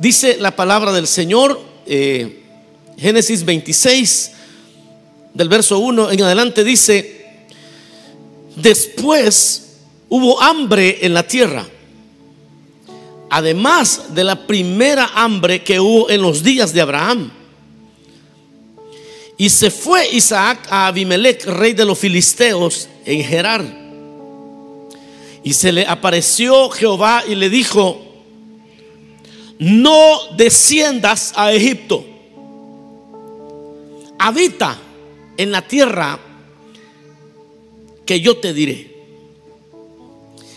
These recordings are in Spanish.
Dice la palabra del Señor, eh, Génesis 26, del verso 1 en adelante, dice, después hubo hambre en la tierra, además de la primera hambre que hubo en los días de Abraham. Y se fue Isaac a Abimelech, rey de los filisteos, en Gerar. Y se le apareció Jehová y le dijo, no desciendas a Egipto, habita en la tierra que yo te diré.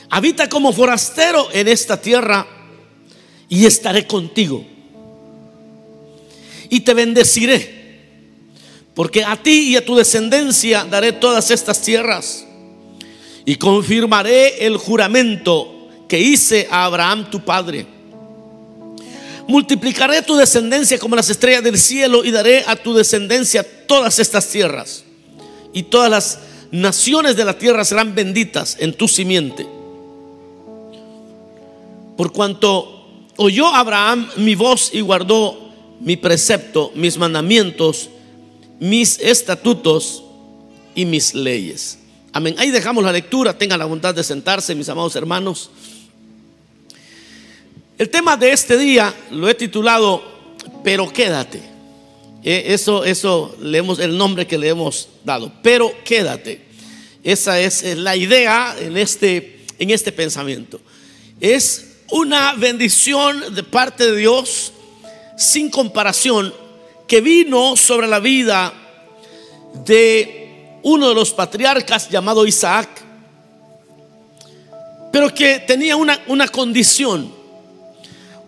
Habita como forastero en esta tierra y estaré contigo. Y te bendeciré porque a ti y a tu descendencia daré todas estas tierras. Y confirmaré el juramento que hice a Abraham tu padre. Multiplicaré tu descendencia como las estrellas del cielo y daré a tu descendencia todas estas tierras. Y todas las naciones de la tierra serán benditas en tu simiente. Por cuanto oyó Abraham mi voz y guardó mi precepto, mis mandamientos mis estatutos y mis leyes. Amén. Ahí dejamos la lectura. Tengan la bondad de sentarse, mis amados hermanos. El tema de este día lo he titulado Pero quédate. Eh, eso, eso leemos el nombre que le hemos dado. Pero quédate. Esa es la idea en este, en este pensamiento. Es una bendición de parte de Dios sin comparación que vino sobre la vida de uno de los patriarcas llamado Isaac, pero que tenía una, una condición,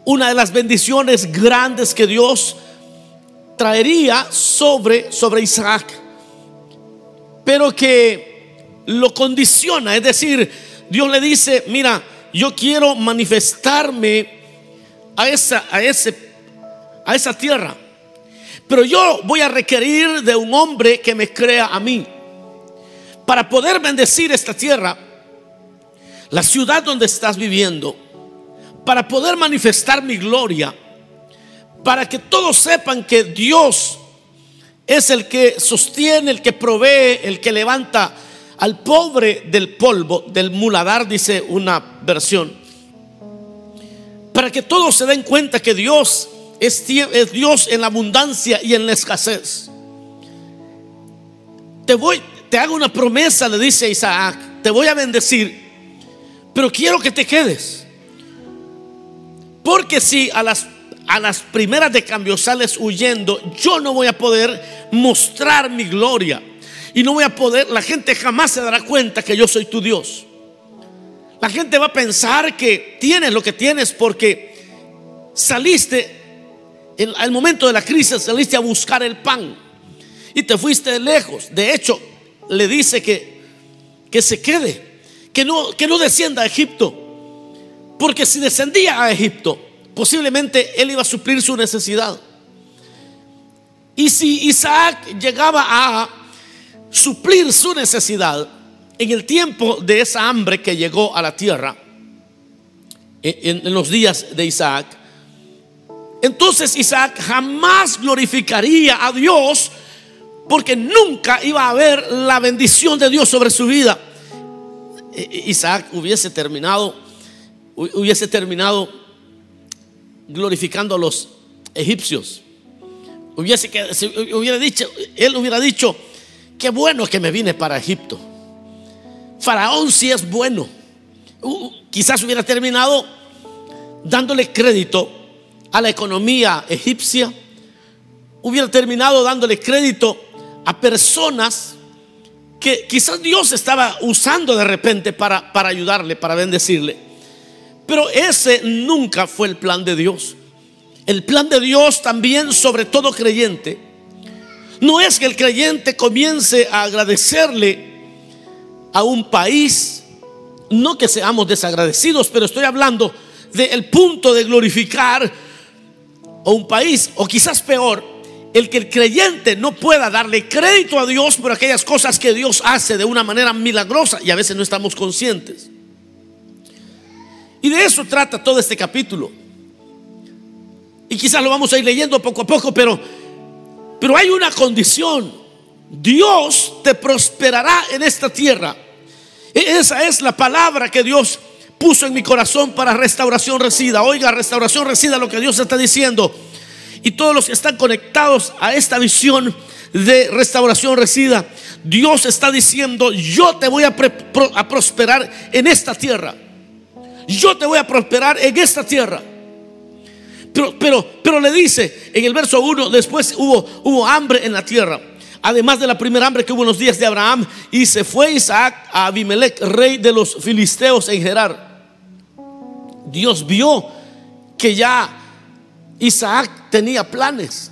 una de las bendiciones grandes que Dios traería sobre, sobre Isaac, pero que lo condiciona, es decir, Dios le dice, mira, yo quiero manifestarme a esa, a ese, a esa tierra. Pero yo voy a requerir de un hombre que me crea a mí. Para poder bendecir esta tierra, la ciudad donde estás viviendo, para poder manifestar mi gloria, para que todos sepan que Dios es el que sostiene, el que provee, el que levanta al pobre del polvo, del muladar, dice una versión. Para que todos se den cuenta que Dios es, Dios en la abundancia y en la escasez. Te voy, te hago una promesa, le dice Isaac, te voy a bendecir, pero quiero que te quedes. Porque si a las, a las primeras de cambio sales huyendo, yo no voy a poder mostrar mi gloria. Y no voy a poder, la gente jamás se dará cuenta que yo soy tu Dios. La gente va a pensar que tienes lo que tienes porque saliste al momento de la crisis saliste a buscar el pan y te fuiste lejos. De hecho, le dice que, que se quede, que no, que no descienda a Egipto. Porque si descendía a Egipto, posiblemente él iba a suplir su necesidad. Y si Isaac llegaba a suplir su necesidad en el tiempo de esa hambre que llegó a la tierra, en, los días de Isaac, entonces Isaac jamás glorificaría a Dios porque nunca iba a haber la bendición de Dios sobre su vida. Isaac hubiese terminado, hubiese terminado glorificando a los egipcios. Hubiese hubiera dicho, él hubiera dicho, qué bueno que me vine para Egipto. Faraón sí es bueno. Quizás hubiera terminado dándole crédito a la economía egipcia, hubiera terminado dándole crédito a personas que quizás Dios estaba usando de repente para, para ayudarle, para bendecirle. Pero ese nunca fue el plan de Dios. El plan de Dios también sobre todo creyente no es que el creyente comience a agradecerle a un país, no que seamos desagradecidos, pero estoy hablando del punto de glorificar o un país, o quizás peor, el que el creyente no pueda darle crédito a Dios por aquellas cosas que Dios hace de una manera milagrosa y a veces no estamos conscientes. Y de eso trata todo este capítulo. y quizás lo vamos a ir leyendo poco a poco, pero, pero hay una condición. Dios te prosperará en esta tierra. E, esa es la palabra que Dios puso en mi corazón para restauración resida. Oiga, restauración resida lo que Dios está diciendo. Y todos los que están conectados a esta visión de restauración resida, Dios está diciendo, yo te voy a, a prosperar en esta tierra. Yo te voy a prosperar en esta tierra. Pero, pero, pero le dice en el verso 1, después hubo, hubo hambre en la tierra. Además de la primera hambre que hubo en los días de Abraham. Y se fue Isaac a Abimelech, rey de los filisteos en Gerar. Dios vio que ya Isaac tenía planes.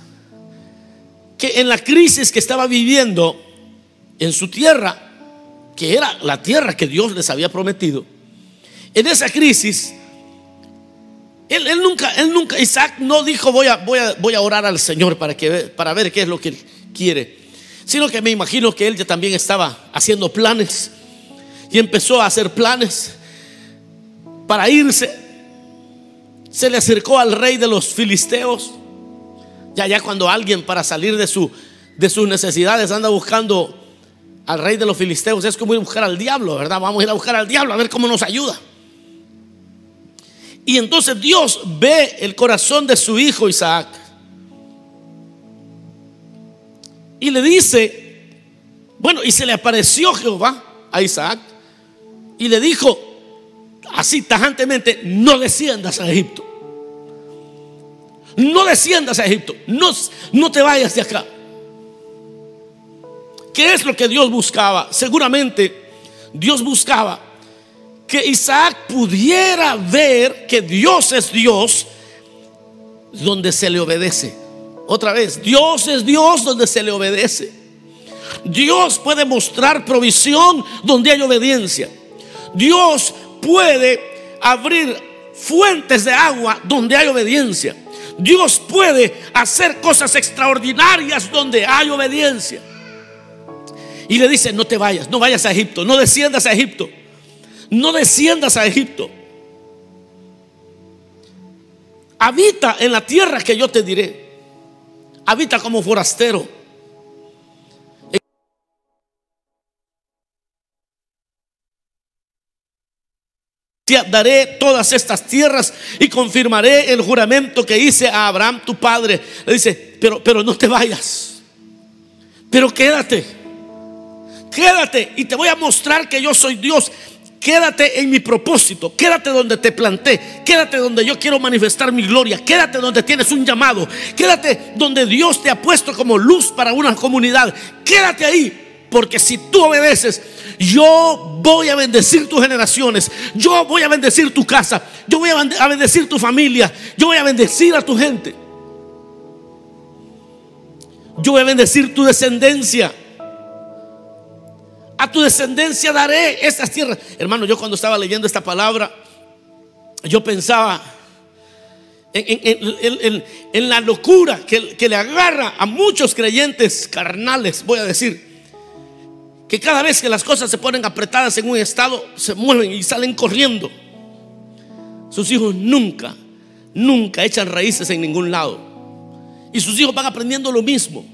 Que en la crisis que estaba viviendo en su tierra, que era la tierra que Dios les había prometido, en esa crisis él, nunca, él nunca, Isaac no dijo voy a, voy a, voy a orar al Señor para, que, para ver qué es lo que él quiere, sino que me imagino que él ya también estaba haciendo planes y empezó a hacer planes para irse. Se le acercó al rey de los filisteos. Ya, ya cuando alguien para salir de, su, de sus necesidades anda buscando al rey de los filisteos, es como ir a buscar al diablo, ¿verdad? Vamos a ir a buscar al diablo a ver cómo nos ayuda. Y entonces Dios ve el corazón de su hijo Isaac. Y le dice, bueno, y se le apareció Jehová a Isaac y le dijo así tajantemente, no desciendas a Egipto. No desciendas a Egipto. No, no te vayas de acá. ¿Qué es lo que Dios buscaba? Seguramente Dios buscaba que Isaac pudiera ver que Dios es Dios donde se le obedece. Otra vez, Dios es Dios donde se le obedece. Dios puede mostrar provisión donde hay obediencia. Dios puede abrir fuentes de agua donde hay obediencia. Dios puede hacer cosas extraordinarias donde hay obediencia. Y le dice, no te vayas, no vayas a Egipto, no desciendas a Egipto no desciendas a Egipto. Habita en la tierra que yo te diré. Habita como forastero. daré todas estas tierras y confirmaré el juramento que hice a Abraham tu padre. Le dice, pero, pero no te vayas. Pero quédate. Quédate y te voy a mostrar que yo soy Dios. Quédate en mi propósito, quédate donde te planté, quédate donde yo quiero manifestar mi gloria, quédate donde tienes un llamado, quédate donde Dios te ha puesto como luz para una comunidad, quédate ahí, porque si tú obedeces, yo voy a bendecir tus generaciones, yo voy a bendecir tu casa, yo voy a bendecir tu familia, yo voy a bendecir a tu gente, yo voy a bendecir tu descendencia a tu descendencia daré estas tierras. Hermano, yo cuando estaba leyendo esta palabra, yo pensaba en, la locura que, que, le agarra a muchos creyentes carnales, voy a decir, que cada vez que las cosas se ponen apretadas en un estado, se mueven y salen corriendo. Sus hijos nunca, nunca echan raíces en ningún lado. Y sus hijos van aprendiendo lo mismo.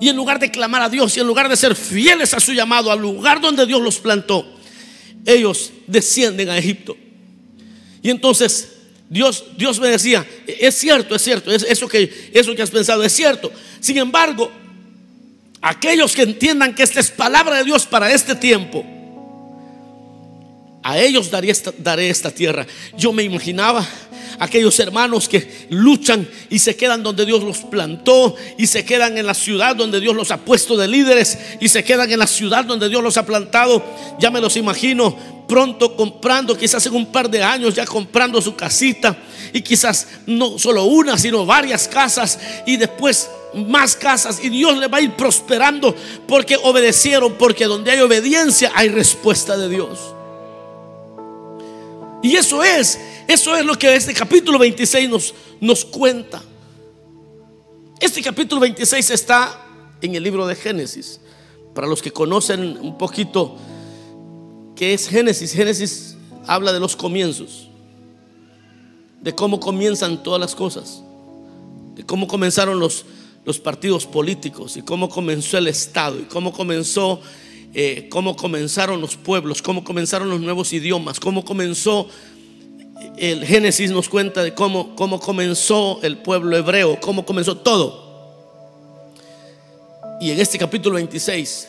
Y en lugar de clamar a Dios y en lugar de ser fieles a su llamado, al lugar donde Dios los plantó, ellos descienden a Egipto. Y entonces Dios, Dios me decía, es cierto, es cierto, es eso que, eso que has pensado es cierto. Sin embargo, aquellos que entiendan que esta es palabra de Dios para este tiempo, a ellos daré esta, tierra. Yo me imaginaba aquellos hermanos que luchan y se quedan donde Dios los plantó y se quedan en la ciudad donde Dios los ha puesto de líderes y se quedan en la ciudad donde Dios los ha plantado. Ya me los imagino pronto comprando, quizás en un par de años ya comprando su casita y quizás no solo una, sino varias casas y después más casas y Dios le va a ir prosperando porque obedecieron, porque donde hay obediencia hay respuesta de Dios. Y eso es eso es lo que este capítulo 26 nos, nos cuenta. Este capítulo 26 está en el libro de Génesis. Para los que conocen un poquito qué es Génesis, Génesis habla de los comienzos, de cómo comienzan todas las cosas. de cómo comenzaron los, los partidos políticos y cómo comenzó el Estado y cómo comenzó, eh, cómo comenzaron los pueblos, cómo comenzaron los nuevos idiomas, cómo comenzó el Génesis nos cuenta de cómo, cómo comenzó el pueblo hebreo, cómo comenzó todo. Y en este capítulo 26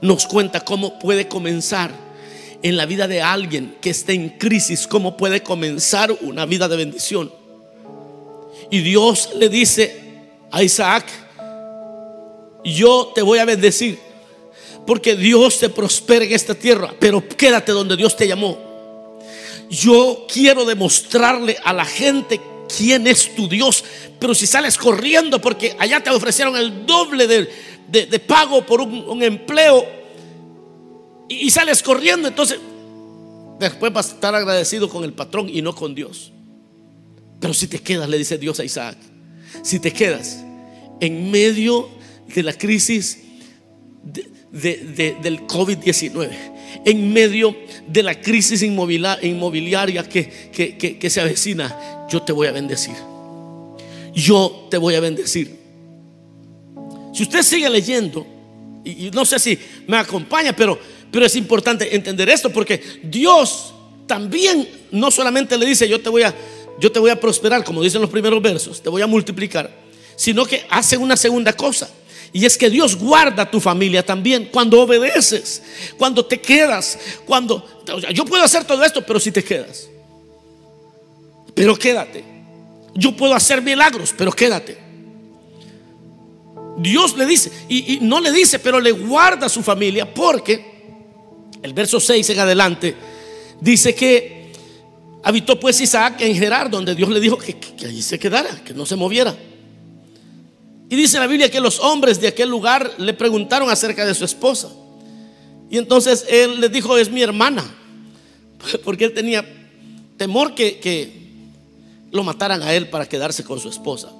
nos cuenta cómo puede comenzar en la vida de alguien que esté en crisis, cómo puede comenzar una vida de bendición. Y Dios le dice a Isaac, yo te voy a bendecir, porque Dios te prospera en esta tierra, pero quédate donde Dios te llamó. Yo quiero demostrarle a la gente quién es tu Dios. Pero si sales corriendo porque allá te ofrecieron el doble de, pago por un, empleo y, y, sales corriendo, entonces después vas a estar agradecido con el patrón y no con Dios. Pero si te quedas, le dice Dios a Isaac, si te quedas en medio de la crisis del COVID-19, en medio de la crisis inmobiliaria que, que, se avecina, yo te voy a bendecir. Yo te voy a bendecir. Si usted sigue leyendo, y, no sé si me acompaña, pero, pero es importante entender esto porque Dios también no solamente le dice yo te voy a yo te voy a prosperar, como dicen los primeros versos, te voy a multiplicar, sino que hace una segunda cosa. Y es que Dios guarda tu familia también cuando obedeces, cuando te quedas, cuando... yo puedo hacer todo esto, pero si te quedas. Pero quédate. Yo puedo hacer milagros, pero quédate. Dios le dice, y, no le dice, pero le guarda a su familia porque el verso 6 en adelante dice que habitó pues Isaac en Gerar, donde Dios le dijo que allí se quedara, que no se moviera. Y dice la Biblia que los hombres de aquel lugar le preguntaron acerca de su esposa. Y entonces él les dijo, es mi hermana. Porque él tenía temor que, que lo mataran a él para quedarse con su esposa.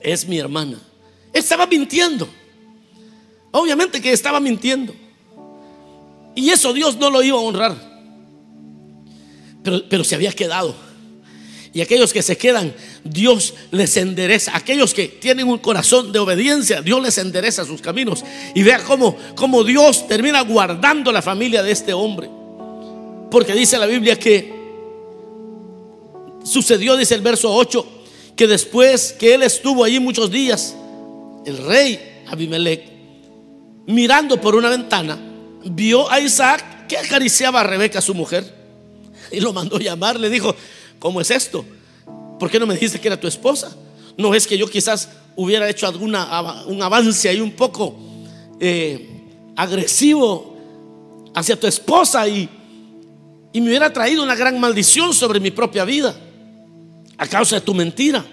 Es mi hermana. Él estaba mintiendo. Obviamente que estaba mintiendo. Y eso Dios no lo iba a honrar. Pero, pero se había quedado. Y aquellos que se quedan, Dios les endereza. Aquellos que tienen un corazón de obediencia, Dios les endereza sus caminos. Y vea cómo, cómo Dios termina guardando la familia de este hombre. Porque dice la Biblia que sucedió, dice el verso 8, que después que él estuvo allí muchos días, el rey Abimelech, mirando por una ventana, vio a Isaac que acariciaba a Rebeca, su mujer, y lo mandó llamar. Le dijo: ¿Cómo es esto? ¿Por qué no me dijiste que era tu esposa? No es que yo quizás hubiera hecho alguna, un avance ahí un poco eh, agresivo hacia tu esposa y, y me hubiera traído una gran maldición sobre mi propia vida a causa de tu mentira.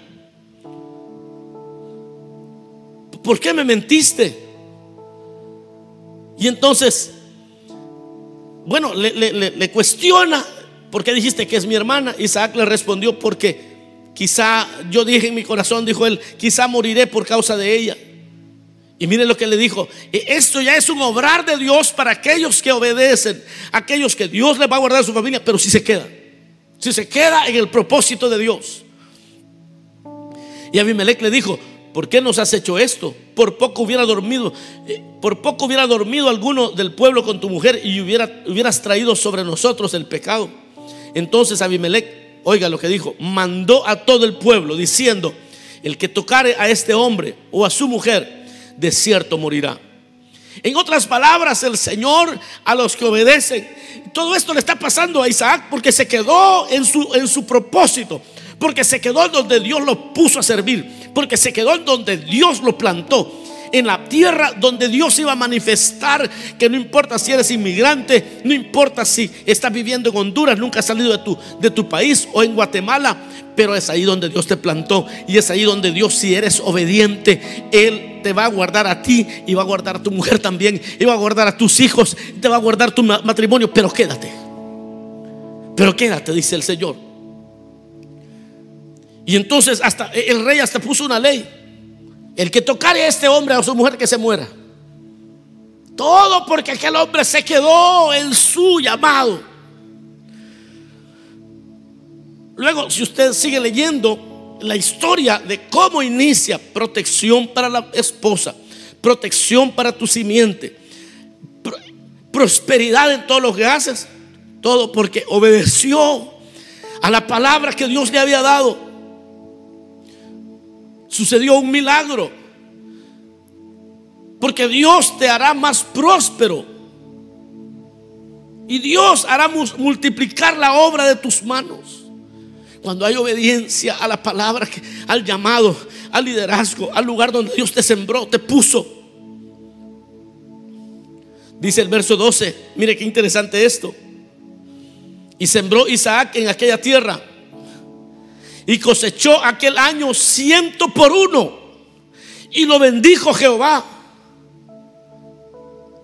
¿Por qué me mentiste? Y entonces, bueno, le, le cuestiona ¿por qué dijiste que es mi hermana? Isaac le respondió, porque quizá yo dije en mi corazón, dijo él, quizá moriré por causa de ella. Y mire lo que le dijo, e, esto ya es un obrar de Dios para aquellos que obedecen, aquellos que Dios les va a guardar a su familia, pero si se queda, si se queda en el propósito de Dios. Y Abimelech le dijo, ¿por qué nos has hecho esto? Por poco hubiera dormido, eh, por poco hubiera dormido alguno del pueblo con tu mujer y hubiera, hubieras traído sobre nosotros el pecado. Entonces Abimelech, oiga lo que dijo, mandó a todo el pueblo diciendo, el que tocare a este hombre o a su mujer, de cierto morirá. En otras palabras, el Señor a los que obedecen, todo esto le está pasando a Isaac porque se quedó en su, en su propósito, porque se quedó donde Dios lo puso a servir, porque se quedó en donde Dios lo plantó en la tierra donde Dios iba a manifestar que no importa si eres inmigrante, no importa si estás viviendo en Honduras, nunca has salido de tu, de tu país o en Guatemala, pero es ahí donde Dios te plantó y es ahí donde Dios, si eres obediente, Él te va a guardar a ti y va a guardar a tu mujer también, y va a guardar a tus hijos, te va a guardar tu matrimonio, pero quédate, pero quédate, dice el Señor. Y entonces hasta el rey hasta puso una ley el que tocare a este hombre o a su mujer que se muera. Todo porque aquel hombre se quedó en su llamado. Luego, si usted sigue leyendo, la historia de cómo inicia protección para la esposa, protección para tu simiente, prosperidad en todo lo que haces, todo porque obedeció a la palabra que Dios le había dado. Sucedió un milagro. Porque Dios te hará más próspero. Y Dios hará multiplicar la obra de tus manos. Cuando hay obediencia a la palabra, al llamado, al liderazgo, al lugar donde Dios te sembró, te puso. Dice el verso 12, mire qué interesante esto. Y sembró Isaac en aquella tierra. Y cosechó aquel año ciento por uno. Y lo bendijo Jehová.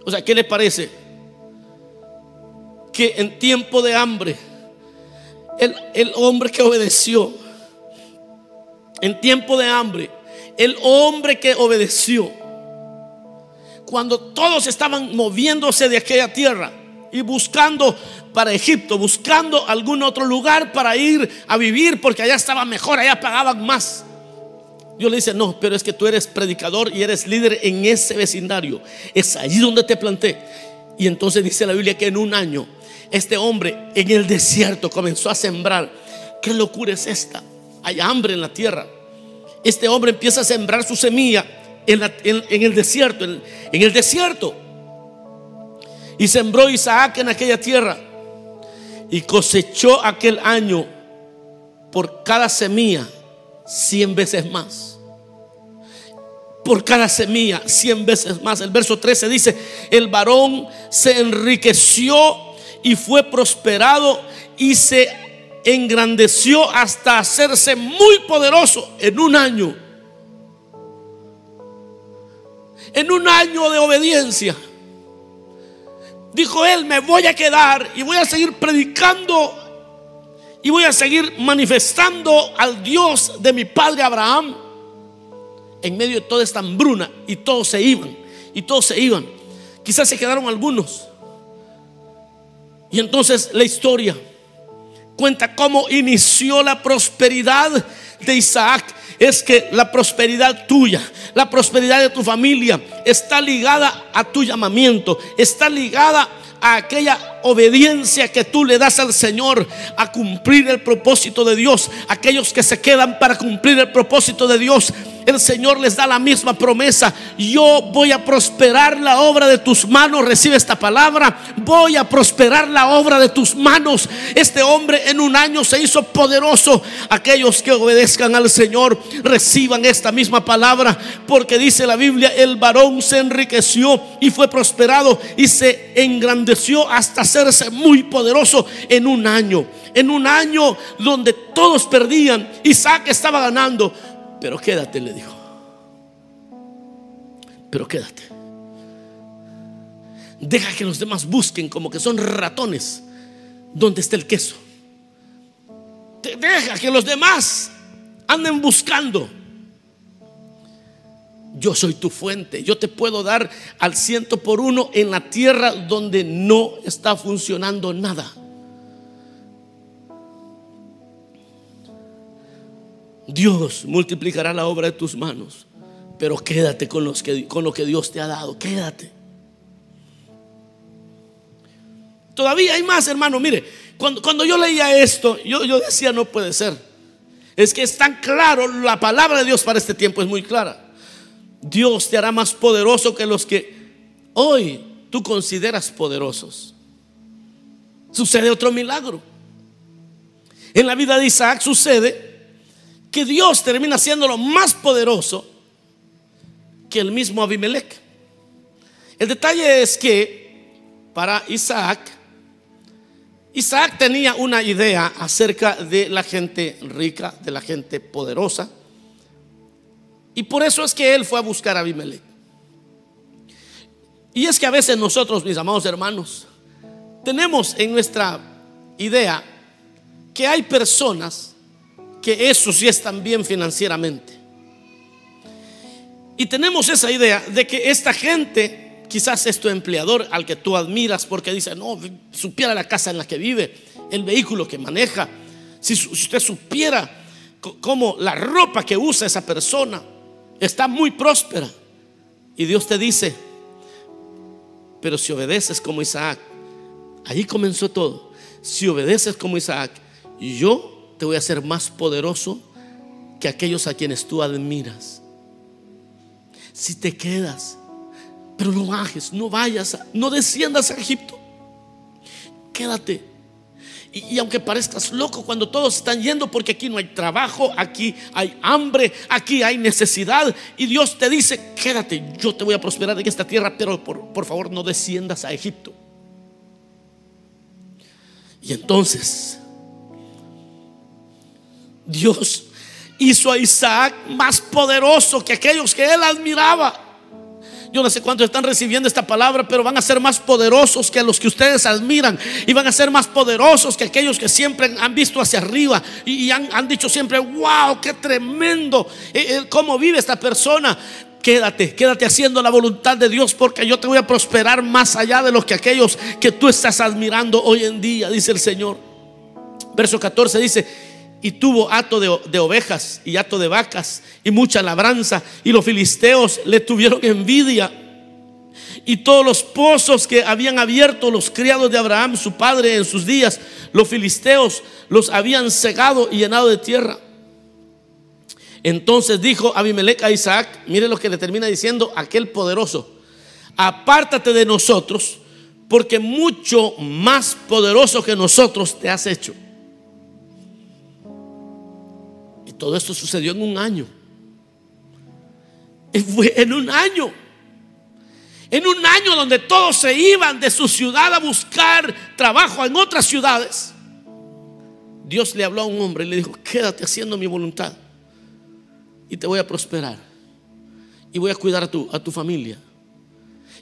O sea, ¿qué le parece? Que en tiempo de hambre, el, el hombre que obedeció, en tiempo de hambre, el hombre que obedeció, cuando todos estaban moviéndose de aquella tierra y buscando para Egipto, buscando algún otro lugar para ir a vivir, porque allá estaba mejor, allá pagaban más. Dios le dice, no, pero es que tú eres predicador y eres líder en ese vecindario. Es ahí donde te planté. Y entonces dice la Biblia que en un año este hombre en el desierto comenzó a sembrar. ¿Qué locura es esta? Hay hambre en la tierra. Este hombre empieza a sembrar su semilla en, el desierto, en el desierto. Y sembró Isaac en aquella tierra y cosechó aquel año por cada semilla cien veces más. Por cada semilla cien veces más. El verso 13 dice, el varón se enriqueció y fue prosperado y se engrandeció hasta hacerse muy poderoso en un año. En un año de obediencia. Dijo él, me voy a quedar y voy a seguir predicando y voy a seguir manifestando al Dios de mi padre Abraham en medio de toda esta hambruna y todos se iban y todos se iban. Quizás se quedaron algunos. Y entonces la historia cuenta cómo inició la prosperidad de Isaac. Es que la prosperidad tuya, la prosperidad de tu familia está ligada a tu llamamiento, está ligada a aquella obediencia que tú le das al Señor a cumplir el propósito de Dios. Aquellos que se quedan para cumplir el propósito de Dios el Señor les da la misma promesa. Yo voy a prosperar la obra de tus manos. Recibe esta palabra. Voy a prosperar la obra de tus manos. Este hombre en un año se hizo poderoso. Aquellos que obedezcan al Señor reciban esta misma palabra. Porque dice la Biblia, el varón se enriqueció y fue prosperado y se engrandeció hasta hacerse muy poderoso en un año. En un año donde todos perdían, Isaac estaba ganando pero quédate, le dijo. Pero quédate. Deja que los demás busquen como que son ratones donde está el queso. Deja que los demás anden buscando. Yo soy tu fuente. Yo te puedo dar al ciento por uno en la tierra donde no está funcionando nada. Dios multiplicará la obra de tus manos. Pero quédate con, los que, con lo que Dios te ha dado. Quédate. Todavía hay más, hermano. Mire, cuando, cuando yo leía esto, yo, yo decía, no puede ser. Es que es tan claro, la palabra de Dios para este tiempo es muy clara. Dios te hará más poderoso que los que hoy tú consideras poderosos. Sucede otro milagro. En la vida de Isaac sucede que Dios termina siendo más poderoso que el mismo Abimelech. El detalle es que para Isaac, Isaac tenía una idea acerca de la gente rica, de la gente poderosa, y por eso es que él fue a buscar a Abimelech. Y es que a veces nosotros, mis amados hermanos, tenemos en nuestra idea que hay personas que eso sí están bien financieramente. Y tenemos esa idea de que esta gente, quizás es tu empleador al que tú admiras porque dice, no, supiera la casa en la que vive, el vehículo que maneja, si usted supiera cómo la ropa que usa esa persona está muy próspera. Y Dios te dice, pero si obedeces como Isaac, allí comenzó todo. Si obedeces como Isaac, yo te voy a hacer más poderoso que aquellos a quienes tú admiras. Si te quedas, pero no bajes, no vayas, no desciendas a Egipto. Quédate y, aunque parezcas loco cuando todos están yendo porque aquí no hay trabajo, aquí hay hambre, aquí hay necesidad. Y Dios te dice, quédate, yo te voy a prosperar en esta tierra, pero por, por favor no desciendas a Egipto. Y entonces Dios hizo a Isaac más poderoso que aquellos que él admiraba. Yo no sé cuántos están recibiendo esta palabra, pero van a ser más poderosos que los que ustedes admiran. Y van a ser más poderosos que aquellos que siempre han visto hacia arriba y, han, dicho siempre, wow, qué tremendo, eh, eh, cómo vive esta persona. Quédate, quédate haciendo la voluntad de Dios porque yo te voy a prosperar más allá de los que aquellos que tú estás admirando hoy en día, dice el Señor. Verso 14 dice, y tuvo hato de, ovejas y hato de vacas y mucha labranza. Y los filisteos le tuvieron envidia. Y todos los pozos que habían abierto los criados de Abraham, su padre, en sus días, los filisteos los habían cegado y llenado de tierra. Entonces dijo Abimelech a Isaac, mire lo que le termina diciendo aquel poderoso, apártate de nosotros, porque mucho más poderoso que nosotros te has hecho. Todo esto sucedió en un año. En un año. En un año donde todos se iban de su ciudad a buscar trabajo en otras ciudades. Dios le habló a un hombre y le dijo, quédate haciendo mi voluntad. Y te voy a prosperar. Y voy a cuidar a tu, a tu familia.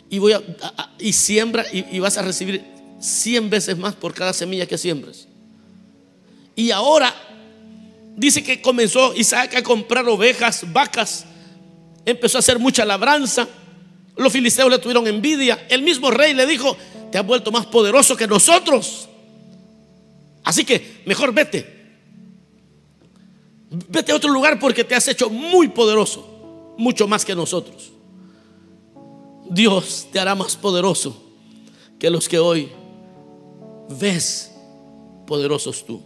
Y, voy a, y siembra y, y vas a recibir 100 veces más por cada semilla que siembres. Y ahora dice que comenzó Isaac a comprar ovejas, vacas, empezó a hacer mucha labranza. Los filisteos le tuvieron envidia. El mismo rey le dijo, te has vuelto más poderoso que nosotros. Así que mejor vete. Vete a otro lugar porque te has hecho muy poderoso, mucho más que nosotros. Dios te hará más poderoso que los que hoy ves poderosos tú.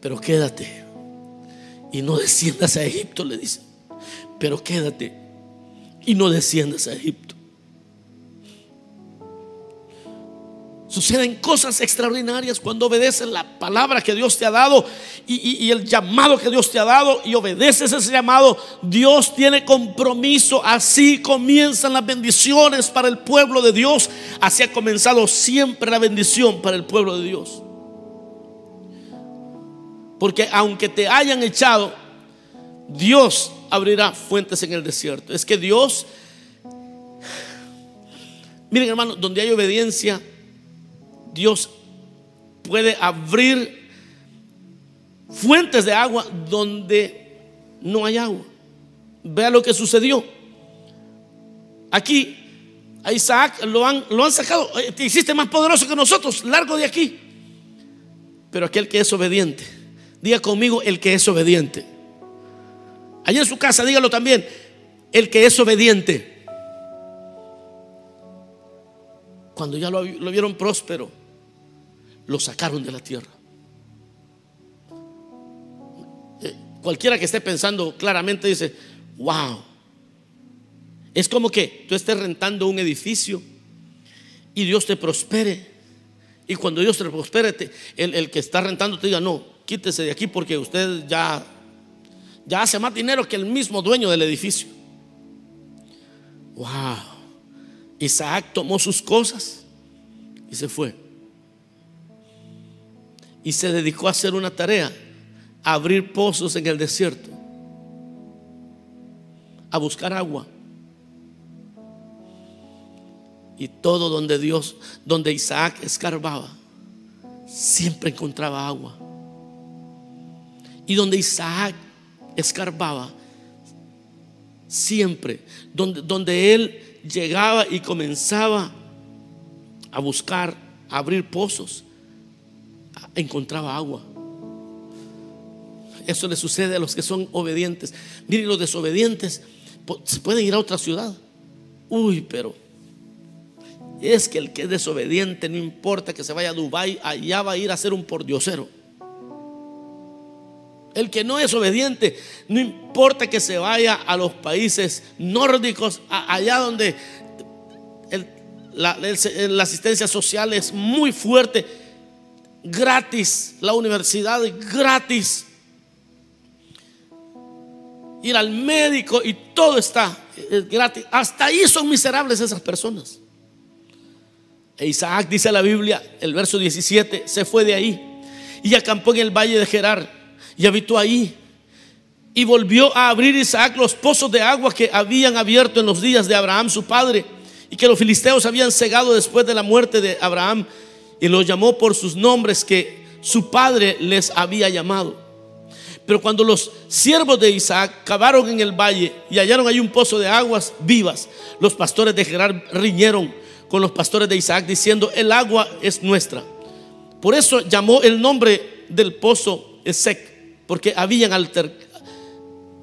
Pero quédate y no desciendas a Egipto, le dice. Pero quédate y no desciendas a Egipto. Suceden cosas extraordinarias cuando obedeces la palabra que Dios te ha dado y, y, el llamado que Dios te ha dado y obedeces ese llamado. Dios tiene compromiso. Así comienzan las bendiciones para el pueblo de Dios. Así ha comenzado siempre la bendición para el pueblo de Dios. Porque aunque te hayan echado, Dios abrirá fuentes en el desierto. Es que Dios, miren hermano, donde hay obediencia, Dios puede abrir fuentes de agua donde no hay agua. Vea lo que sucedió. Aquí a Isaac lo han, lo han sacado. Te hiciste más poderoso que nosotros, largo de aquí. Pero aquel que es obediente Diga conmigo el que es obediente. Allá en su casa, dígalo también, el que es obediente. Cuando ya lo, vieron próspero, lo sacaron de la tierra. Eh, cualquiera que esté pensando claramente dice, wow. Es como que tú estés rentando un edificio y Dios te prospere. Y cuando Dios te prospere, el, el que está rentando te diga, no, quítese de aquí porque usted ya, ya hace más dinero que el mismo dueño del edificio. Wow. Isaac tomó sus cosas y se fue. Y se dedicó a hacer una tarea, a abrir pozos en el desierto, a buscar agua. Y todo donde Dios, donde Isaac escarbaba, siempre encontraba agua. Y donde Isaac escarbaba, siempre, donde, donde él llegaba y comenzaba a buscar, a abrir pozos, encontraba agua. Eso le sucede a los que son obedientes. Miren, los desobedientes se pueden ir a otra ciudad. Uy, pero es que el que es desobediente, no importa que se vaya a Dubái, allá va a ir a ser un pordiosero. El que no es obediente, no importa que se vaya a los países nórdicos, allá donde la, asistencia social es muy fuerte, gratis, la universidad es gratis, ir al médico y todo está gratis. Hasta ahí son miserables esas personas. E Isaac dice la Biblia, el verso 17, se fue de ahí y acampó en el valle de Gerar y habitó ahí. Y volvió a abrir Isaac los pozos de agua que habían abierto en los días de Abraham su padre y que los filisteos habían cegado después de la muerte de Abraham y los llamó por sus nombres que su padre les había llamado. Pero cuando los siervos de Isaac cavaron en el valle y hallaron ahí un pozo de aguas vivas, los pastores de Gerar riñeron con los pastores de Isaac diciendo, el agua es nuestra. Por eso llamó el nombre del pozo Esec, porque habían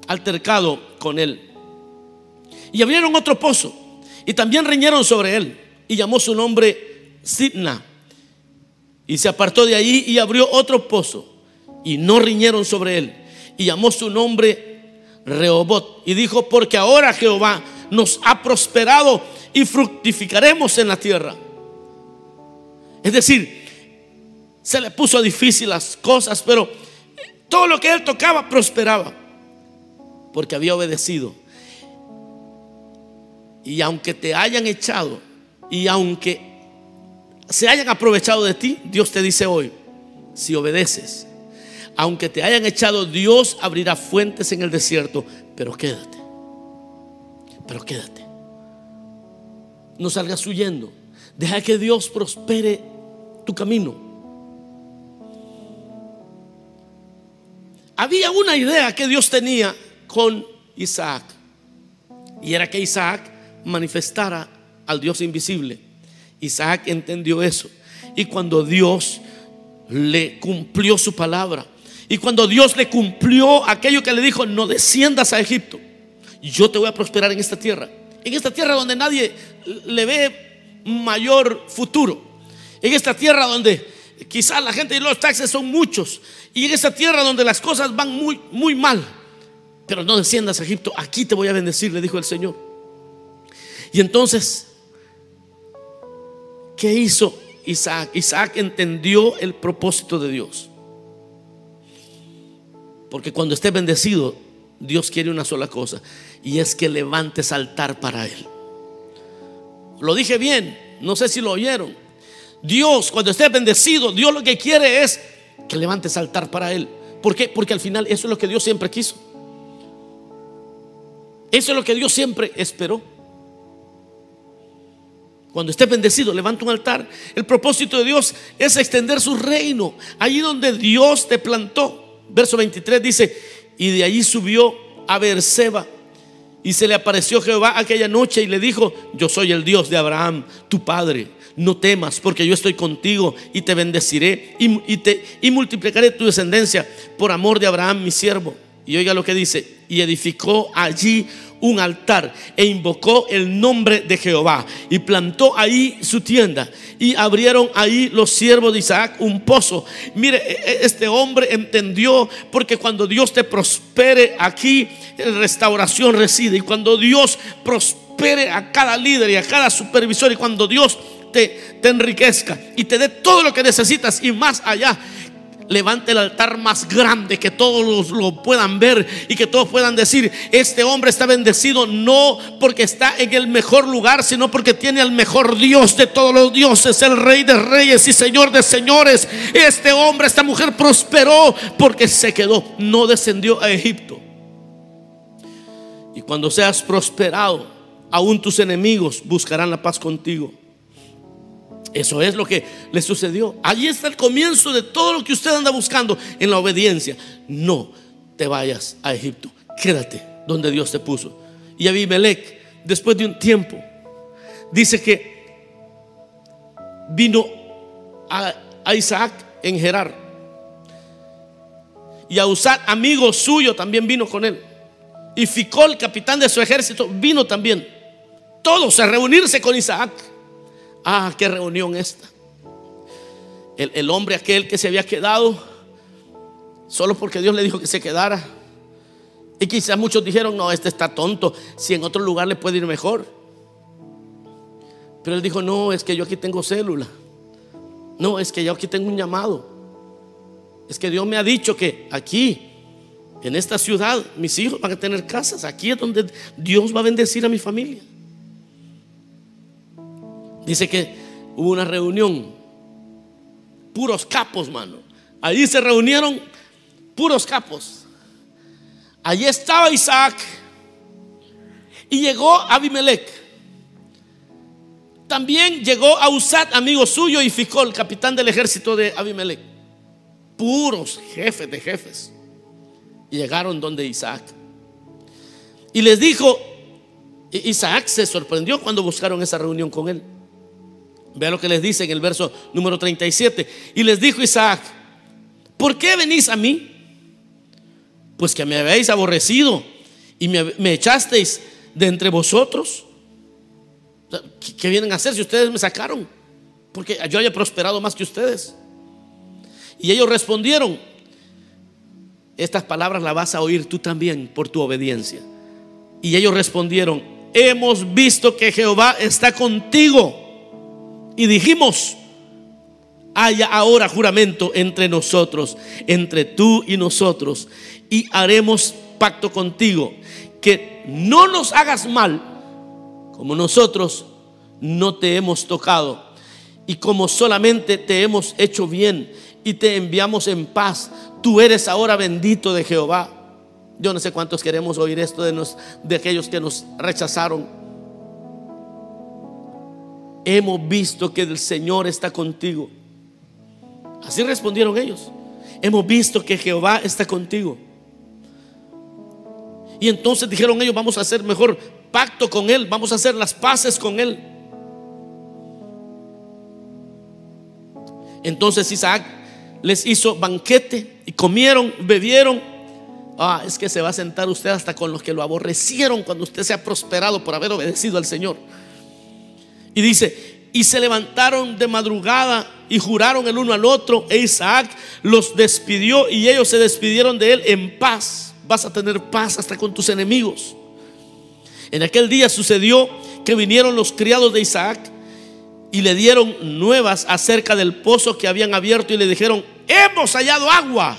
altercado con él. Y abrieron otro pozo y también riñeron sobre él y llamó su nombre Sidna. Y se apartó de allí y abrió otro pozo y no riñeron sobre él. Y llamó su nombre Rehobot. Y dijo, porque ahora Jehová nos ha prosperado y fructificaremos en la tierra. Es decir, se le puso difícil las cosas, pero todo lo que él tocaba prosperaba, porque había obedecido. Y aunque te hayan echado, y aunque se hayan aprovechado de ti, Dios te dice hoy, si obedeces, aunque te hayan echado, Dios abrirá fuentes en el desierto, pero quédate, pero quédate no salgas huyendo. Deja que Dios prospere tu camino. Había una idea que Dios tenía con Isaac. Y era que Isaac manifestara al Dios invisible. Isaac entendió eso. Y cuando Dios le cumplió su palabra, y cuando Dios le cumplió aquello que le dijo, no desciendas a Egipto, yo te voy a prosperar en esta tierra en esta tierra donde nadie le ve mayor futuro, en esta tierra donde quizás la gente y los taxes son muchos, y en esta tierra donde las cosas van muy, muy mal, pero no desciendas a Egipto, aquí te voy a bendecir, le dijo el Señor. Y entonces, ¿qué hizo Isaac? Isaac entendió el propósito de Dios. Porque cuando esté bendecido, Dios quiere una sola cosa y es que levantes altar para Él. Lo dije bien, no sé si lo oyeron. Dios, cuando esté bendecido, Dios lo que quiere es que levantes altar para Él. ¿Por qué? Porque al final eso es lo que Dios siempre quiso. Eso es lo que Dios siempre esperó. Cuando esté bendecido, levanta un altar. El propósito de Dios es extender su reino. Allí donde Dios te plantó. Verso 23 dice, y de allí subió a Beerseba. Y se le apareció Jehová aquella noche y le dijo, yo soy el Dios de Abraham, tu padre. No temas, porque yo estoy contigo y te bendeciré y, te, y multiplicaré tu descendencia por amor de Abraham, mi siervo. Y oiga lo que dice, y edificó allí un altar e invocó el nombre de Jehová y plantó ahí su tienda y abrieron ahí los siervos de Isaac un pozo. Mire, e, e, este hombre entendió porque cuando Dios te prospere aquí, restauración reside y cuando Dios prospere a cada líder y a cada supervisor y cuando Dios te, enriquezca y te dé todo lo que necesitas y más allá levante el altar más grande, que todos lo puedan ver y que todos puedan decir, este hombre está bendecido no porque está en el mejor lugar, sino porque tiene al mejor Dios de todos los dioses, el rey de reyes y señor de señores. Este hombre, esta mujer prosperó porque se quedó, no descendió a Egipto. Y cuando seas prosperado, aún tus enemigos buscarán la paz contigo. Eso es lo que le sucedió. Allí está el comienzo de todo lo que usted anda buscando en la obediencia. No te vayas a Egipto. Quédate donde Dios te puso. Y Abimelech, después de un tiempo, dice que vino a, Isaac en Gerar. Y Ausat, amigo suyo, también vino con él. Y Ficol, capitán de su ejército, vino también. Todos a reunirse con Isaac. Ah, qué reunión esta. El, hombre aquel que se había quedado solo porque Dios le dijo que se quedara. Y quizás muchos dijeron, no, este está tonto, si en otro lugar le puede ir mejor. Pero él dijo, no, es que yo aquí tengo célula. No, es que yo aquí tengo un llamado. Es que Dios me ha dicho que aquí, en esta ciudad, mis hijos van a tener casas. Aquí es donde Dios va a bendecir a mi familia. Dice que hubo una reunión, puros capos, mano. Allí se reunieron puros capos. Allí estaba Isaac y llegó Abimelech. También llegó a Usat, amigo suyo, y Ficol, capitán del ejército de Abimelech. Puros jefes de jefes. Llegaron donde Isaac. Y les dijo, Isaac se sorprendió cuando buscaron esa reunión con él. Vea lo que les dice en el verso número 37. Y les dijo Isaac, ¿por qué venís a mí? Pues que me habéis aborrecido y me, echasteis de entre vosotros. ¿Qué, vienen a hacer si ustedes me sacaron? Porque yo haya prosperado más que ustedes. Y ellos respondieron, estas palabras las vas a oír tú también por tu obediencia. Y ellos respondieron, hemos visto que Jehová está contigo. Y dijimos, haya ahora juramento entre nosotros, entre tú y nosotros, y haremos pacto contigo, que no nos hagas mal, como nosotros no te hemos tocado, y como solamente te hemos hecho bien y te enviamos en paz, tú eres ahora bendito de Jehová. Yo no sé cuántos queremos oír esto de, de aquellos que nos rechazaron. Hemos visto que el Señor está contigo. Así respondieron ellos. Hemos visto que Jehová está contigo. Y entonces dijeron ellos, vamos a hacer mejor pacto con Él, vamos a hacer las paces con Él. Entonces Isaac les hizo banquete y comieron, bebieron. Ah, es que se va a sentar usted hasta con los que lo aborrecieron cuando usted se ha prosperado por haber obedecido al Señor. Y dice, y se levantaron de madrugada y juraron el uno al otro. E Isaac los despidió y ellos se despidieron de él en paz vas a tener paz hasta con tus enemigos. En aquel día sucedió que vinieron los criados de Isaac y le dieron nuevas acerca del pozo que habían abierto y le dijeron, hemos hallado agua.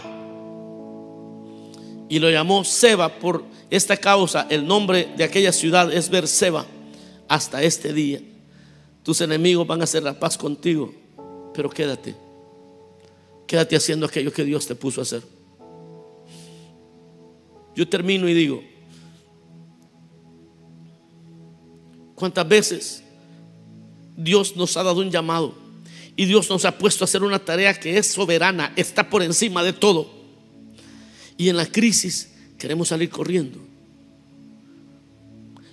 Y lo llamó Seba por esta causa. El nombre de aquella ciudad es Berseba hasta este día. Tus enemigos van a hacer la paz contigo, pero quédate. Quédate haciendo aquello que Dios te puso a hacer. Yo termino y digo, ¿cuántas veces Dios nos ha dado un llamado y Dios nos ha puesto a hacer una tarea que es soberana, está por encima de todo? Y en la crisis queremos salir corriendo.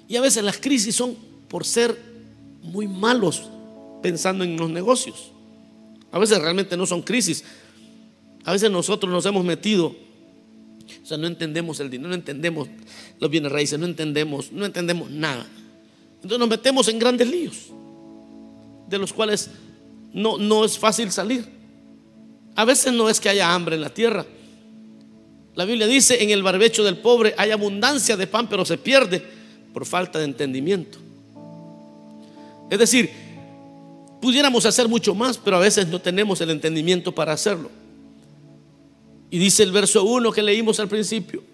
Y a veces las crisis son por ser muy malos pensando en los negocios. A veces realmente no son crisis. A veces nosotros nos hemos metido o sea, no entendemos el dinero, no entendemos los bienes raíces, no entendemos, no entendemos nada. Entonces nos metemos en grandes líos, de los cuales no, no es fácil salir. A veces no es que haya hambre en la tierra. La Biblia dice, en el barbecho del pobre hay abundancia de pan, pero se pierde por falta de entendimiento. Es decir, pudiéramos hacer mucho más, pero a veces no tenemos el entendimiento para hacerlo. Y dice el verso 1 que leímos al principio.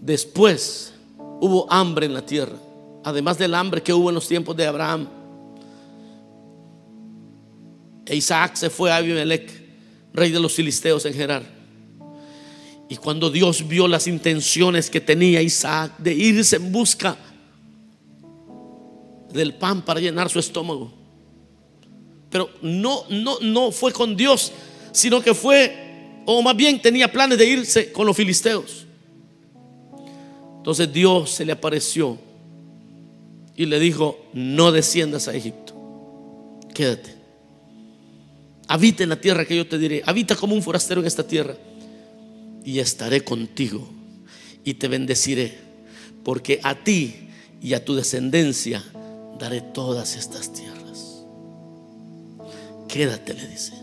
Después hubo hambre en la tierra, además del hambre que hubo en los tiempos de Abraham. E Isaac se fue a Abimelech, rey de los filisteos en Gerar. Y cuando Dios vio las intenciones que tenía Isaac de irse en busca del pan para llenar su estómago, pero no no no fue con Dios, sino que fue o más bien tenía planes de irse con los filisteos. Entonces Dios se le apareció y le dijo, no desciendas a Egipto, quédate. Habita en la tierra que yo te diré, habita como un forastero en esta tierra. y estaré contigo y te bendeciré, porque a ti y a tu descendencia daré todas estas tierras. Quédate, le dice.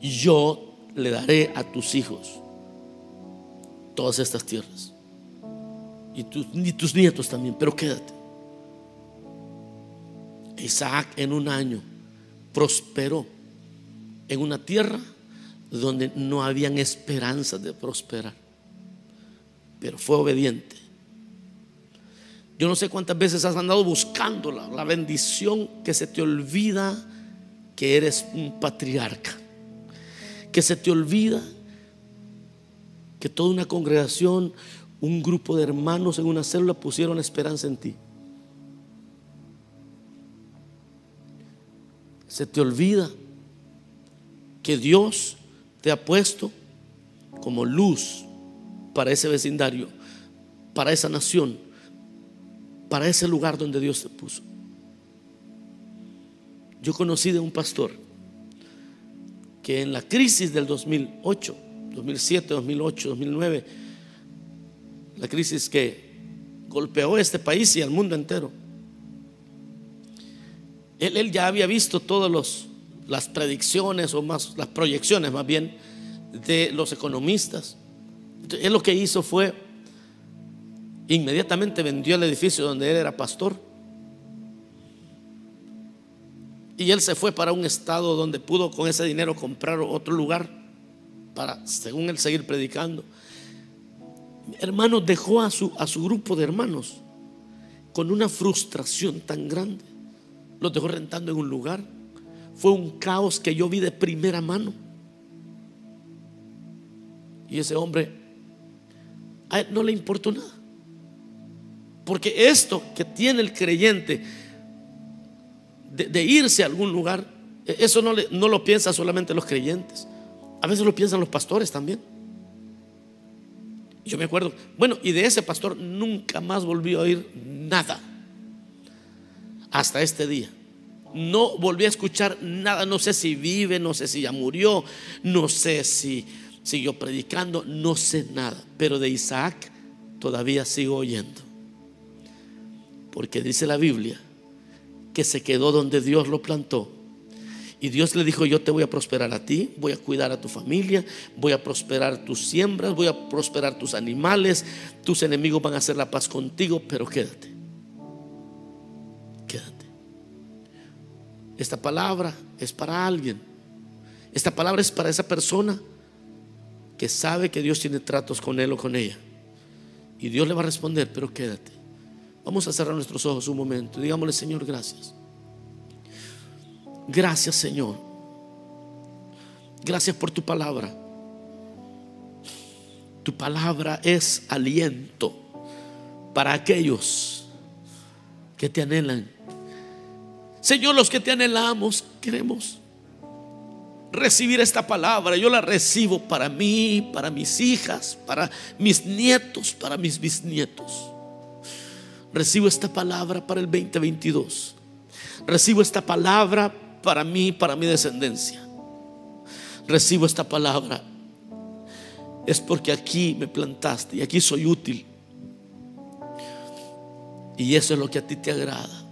Yo le daré a tus hijos todas estas tierras. Y, y tus nietos también, pero quédate. Isaac en un año prosperó en una tierra donde no habían esperanzas de prosperar, pero fue obediente. Yo no sé cuántas veces has andado buscando la, la bendición que se te olvida que eres un patriarca, que se te olvida que toda una congregación, un grupo de hermanos en una célula pusieron esperanza en ti. Se te olvida que Dios te ha puesto como luz para ese vecindario, para esa nación, para ese lugar donde Dios te puso. Yo conocí de un pastor que en la crisis del 2008, 2007, 2008, 2009, la crisis que golpeó este país y al mundo entero, él, ya había visto todos los las predicciones o más las proyecciones más bien de los economistas. él lo que hizo fue inmediatamente vendió el edificio donde él era pastor. Y él se fue para un estado donde pudo con ese dinero comprar otro lugar para, según él, seguir predicando. Hermano, dejó a su, a su grupo de hermanos con una frustración tan grande. Los dejó rentando en un lugar fue un caos que yo vi de primera mano. Y ese hombre, no le importó nada. Porque esto que tiene el creyente de, irse a algún lugar, e, eso no, le, no lo piensan solamente los creyentes. A veces lo piensan los pastores también. Yo me acuerdo, bueno, y de ese pastor nunca más volví a oír nada. Hasta este día. No volví a escuchar nada, no sé si vive, no sé si ya murió, no sé si siguió predicando, no sé nada. Pero de Isaac todavía sigo oyendo. Porque dice la Biblia que se quedó donde Dios lo plantó. Y Dios le dijo, yo te voy a prosperar a ti, voy a cuidar a tu familia, voy a prosperar tus siembras, voy a prosperar tus animales, tus enemigos van a hacer la paz contigo, pero quédate. Esta palabra es para alguien. Esta palabra es para esa persona que sabe que Dios tiene tratos con él o con ella. Y Dios le va a responder, pero quédate. Vamos a cerrar nuestros ojos un momento. Digámosle, Señor, gracias. Gracias, Señor. Gracias por tu palabra. Tu palabra es aliento para aquellos que te anhelan Señor, los que te anhelamos, queremos recibir esta palabra. Yo la recibo para mí, para mis hijas, para mis nietos, para mis bisnietos. Recibo esta palabra para el 2022. Recibo esta palabra para mí, para mi descendencia. Recibo esta palabra. Es porque aquí me plantaste y aquí soy útil. Y eso es lo que a ti te agrada.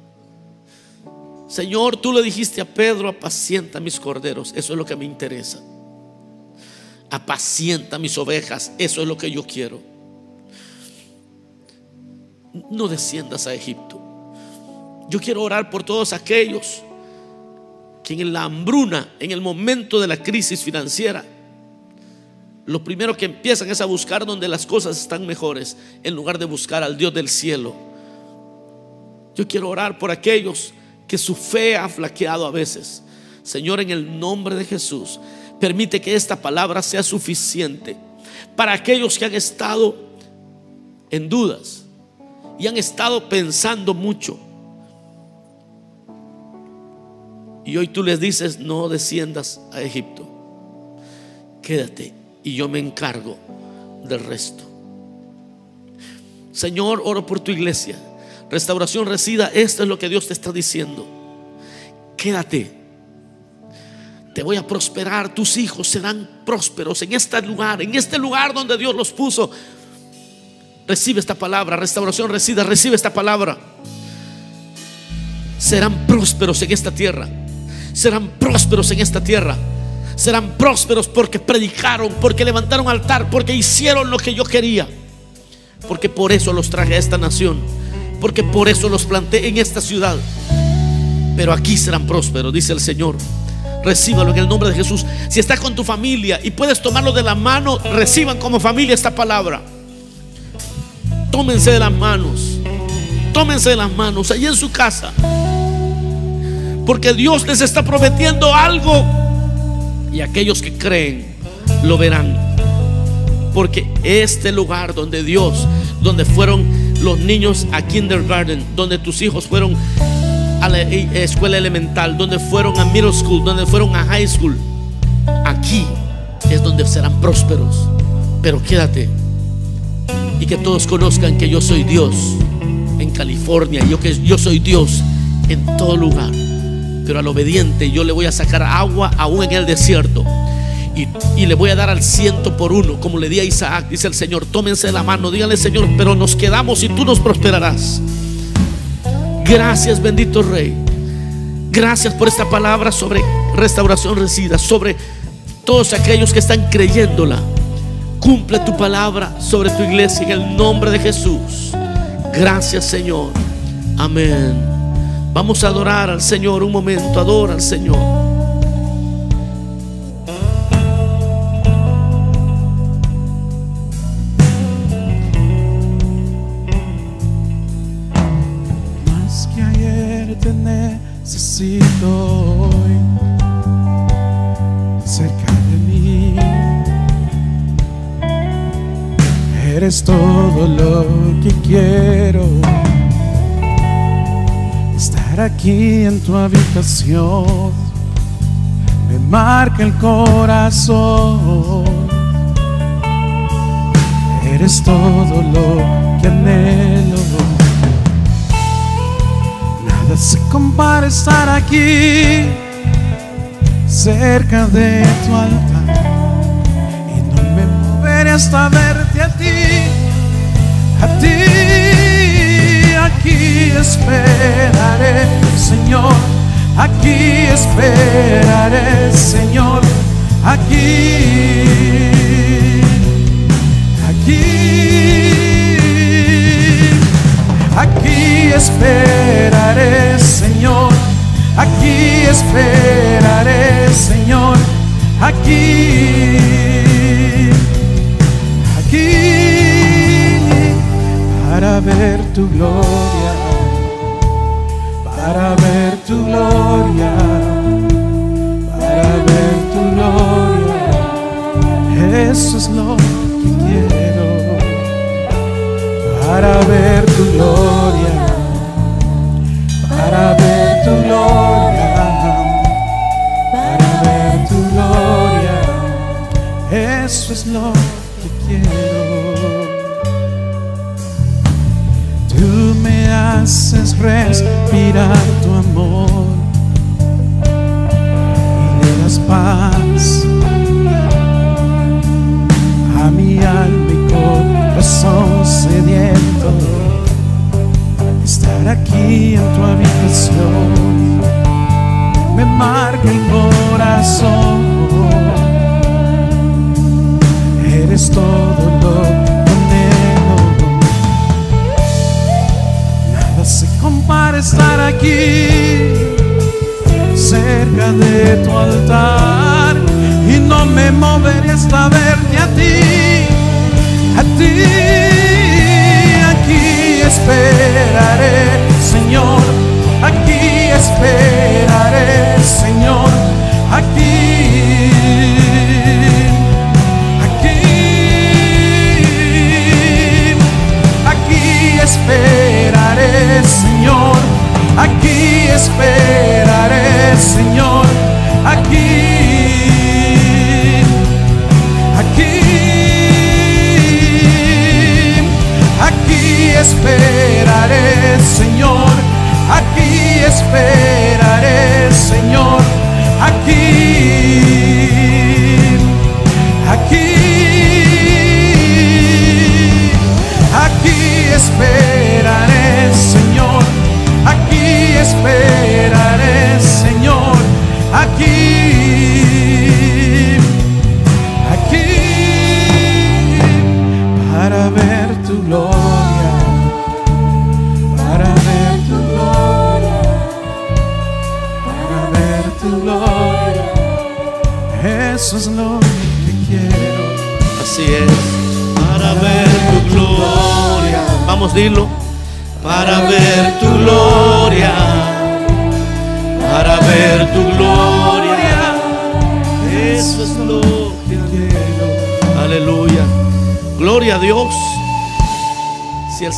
Señor, tú le dijiste a Pedro, apacienta mis corderos. Eso es lo que me interesa. Apacienta mis ovejas. Eso es lo que yo quiero. No desciendas a Egipto. Yo quiero orar por todos aquellos que en la hambruna, en el momento de la crisis financiera, lo primero que empiezan es a buscar donde las cosas están mejores, en lugar de buscar al Dios del cielo. Yo quiero orar por aquellos que su fe ha flaqueado a veces. Señor, en el nombre de Jesús, permite que esta palabra sea suficiente para aquellos que han estado en dudas y han estado pensando mucho. Y hoy tú les dices, no desciendas a Egipto. Quédate y yo me encargo del resto. Señor, oro por tu iglesia restauración resida, esto es lo que Dios te está diciendo. Quédate. te voy a prosperar, tus hijos serán prósperos en este lugar, en este lugar donde Dios los puso. Recibe esta palabra, restauración resida, recibe esta palabra. Serán prósperos en esta tierra. Serán prósperos en esta tierra. Serán prósperos porque predicaron, porque levantaron altar, porque hicieron lo que yo quería. Porque por eso los traje a esta nación. Porque por eso los planté en esta ciudad. Pero aquí serán prósperos, dice el Señor. Recíbalo en el nombre de Jesús. Si estás con tu familia y puedes tomarlo de la mano, reciban como familia esta palabra. Tómense de las manos. Tómense de las manos allí en su casa. Porque Dios les está prometiendo algo. Y aquellos que creen lo verán. Porque este lugar donde Dios, donde fueron los niños a kindergarten, donde tus hijos fueron a la escuela elemental, donde fueron a middle school, donde fueron a high school, aquí es donde serán prósperos. Pero quédate y que todos conozcan que yo soy Dios en California, yo que yo soy Dios en todo lugar. Pero al obediente yo le voy a sacar agua aún en el desierto. Y, y, le voy a dar al ciento por uno, como le di a Isaac, dice el Señor, tómense la mano, díganle Señor, pero nos quedamos y tú nos prosperarás. Gracias bendito Rey. Gracias por esta palabra sobre restauración resida, sobre todos aquellos que están creyéndola. Cumple tu palabra sobre tu iglesia en el nombre de Jesús. Gracias Señor. Amén. Vamos a adorar al Señor un momento. Adora al Señor. Eres todo lo que quiero. Estar aquí en tu habitación me marca el corazón. Eres todo lo que anhelo. Nada se compara estar aquí cerca de tu altar y no me moveré hasta a ti. Aquí esperaré, Señor. Aquí esperaré, Señor. Aquí, aquí, aquí esperaré, Señor. Aquí esperaré, Señor. Aquí, ver tu gloria, para ver tu gloria, para ver tu gloria. Eso es lo que quiero, para ver tu gloria, haces respirar tu amor y le das paz a mi alma y corazón sediento. Estar aquí en tu habitación me marca el corazón. Eres todo lo que estar aquí cerca de tu altar y no me moveré hasta verte a ti, a ti. Aquí esperaré, Señor. Aquí esperaré, Señor. Aquí,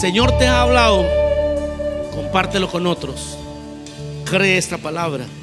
Señor te ha hablado, compártelo con otros. Cree esta palabra.